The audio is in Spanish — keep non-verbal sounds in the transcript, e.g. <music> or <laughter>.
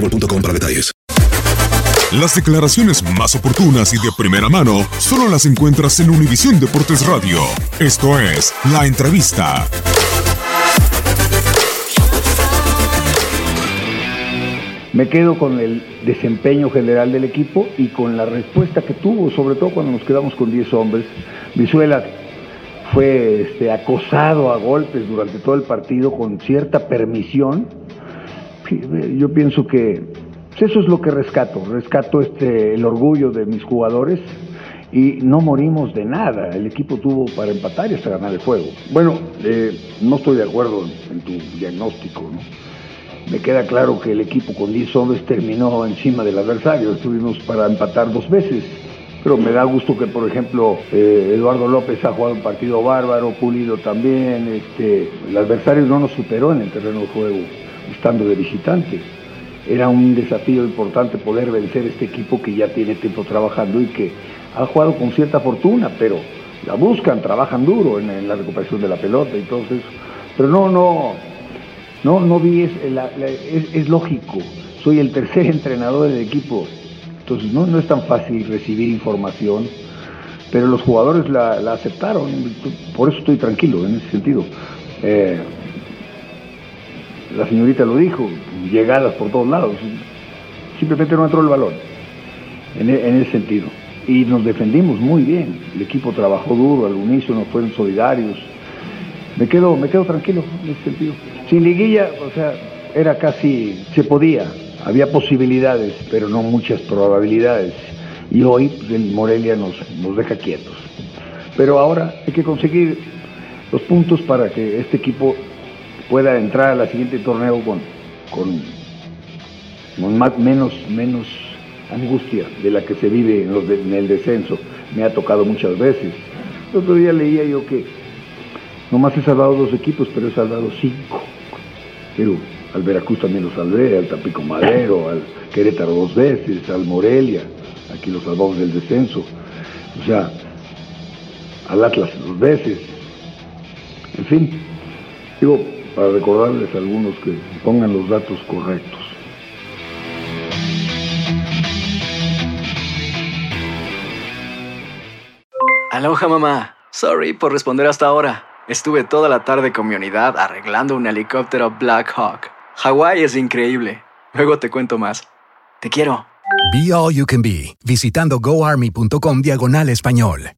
boostmobile.com para detalles. Las declaraciones más oportunas y de primera mano solo las encuentras en Univisión Deportes Radio. Esto es La Entrevista. Me quedo con el desempeño general del equipo y con la respuesta que tuvo, sobre todo cuando nos quedamos con 10 hombres. Visuela fue este, acosado a golpes durante todo el partido con cierta permisión. Yo pienso que pues, eso es lo que rescato. Rescato este, el orgullo de mis jugadores y no morimos de nada. El equipo tuvo para empatar y hasta ganar el juego. Bueno, eh, no estoy de acuerdo en, en tu diagnóstico, ¿no? Me queda claro que el equipo con 10 hombres terminó encima del adversario. Estuvimos para empatar dos veces. Pero me da gusto que, por ejemplo, eh, Eduardo López ha jugado un partido bárbaro, Pulido también. Este, el adversario no nos superó en el terreno de juego, estando de visitante. Era un desafío importante poder vencer este equipo que ya tiene tiempo trabajando y que ha jugado con cierta fortuna, pero la buscan, trabajan duro en, la recuperación de la pelota eso. Pero no, no, no, no vi, es, la- es, lógico, soy el tercer <laughs> entrenador del equipo, entonces no, no es tan fácil recibir información, pero los jugadores la, la aceptaron, por eso estoy tranquilo en ese sentido. Eh, la señorita lo dijo, llegadas por todos lados, simplemente no entró el balón, en, e- ese sentido. Y nos defendimos muy bien, el equipo trabajó duro, al unísono fueron solidarios, me quedo, me quedo tranquilo en ese sentido. Sin liguilla, o sea, era casi, se podía, había posibilidades, pero no muchas probabilidades. Y hoy pues, el Morelia nos, nos deja quietos. Pero ahora hay que conseguir los puntos para que este equipo pueda entrar al siguiente torneo con, con, con más- menos, menos angustia de la que se vive en, los de- en el descenso. Me ha tocado muchas veces. El otro día leía yo que Nomás he salvado dos equipos, pero he salvado cinco. Pero al Veracruz también lo salvé, al Tampico Madero, al Querétaro dos veces, al Morelia, aquí lo salvamos del descenso. O sea, al Atlas dos veces. En fin, digo, para recordarles a algunos que pongan los datos correctos. Aloha mamá. Sorry por responder hasta ahora. Estuve toda la tarde con mi unidad arreglando un helicóptero Black Hawk. Hawái es increíble. Luego te cuento más. Te quiero. Be All You Can Be, visitando goarmy.com diagonal español.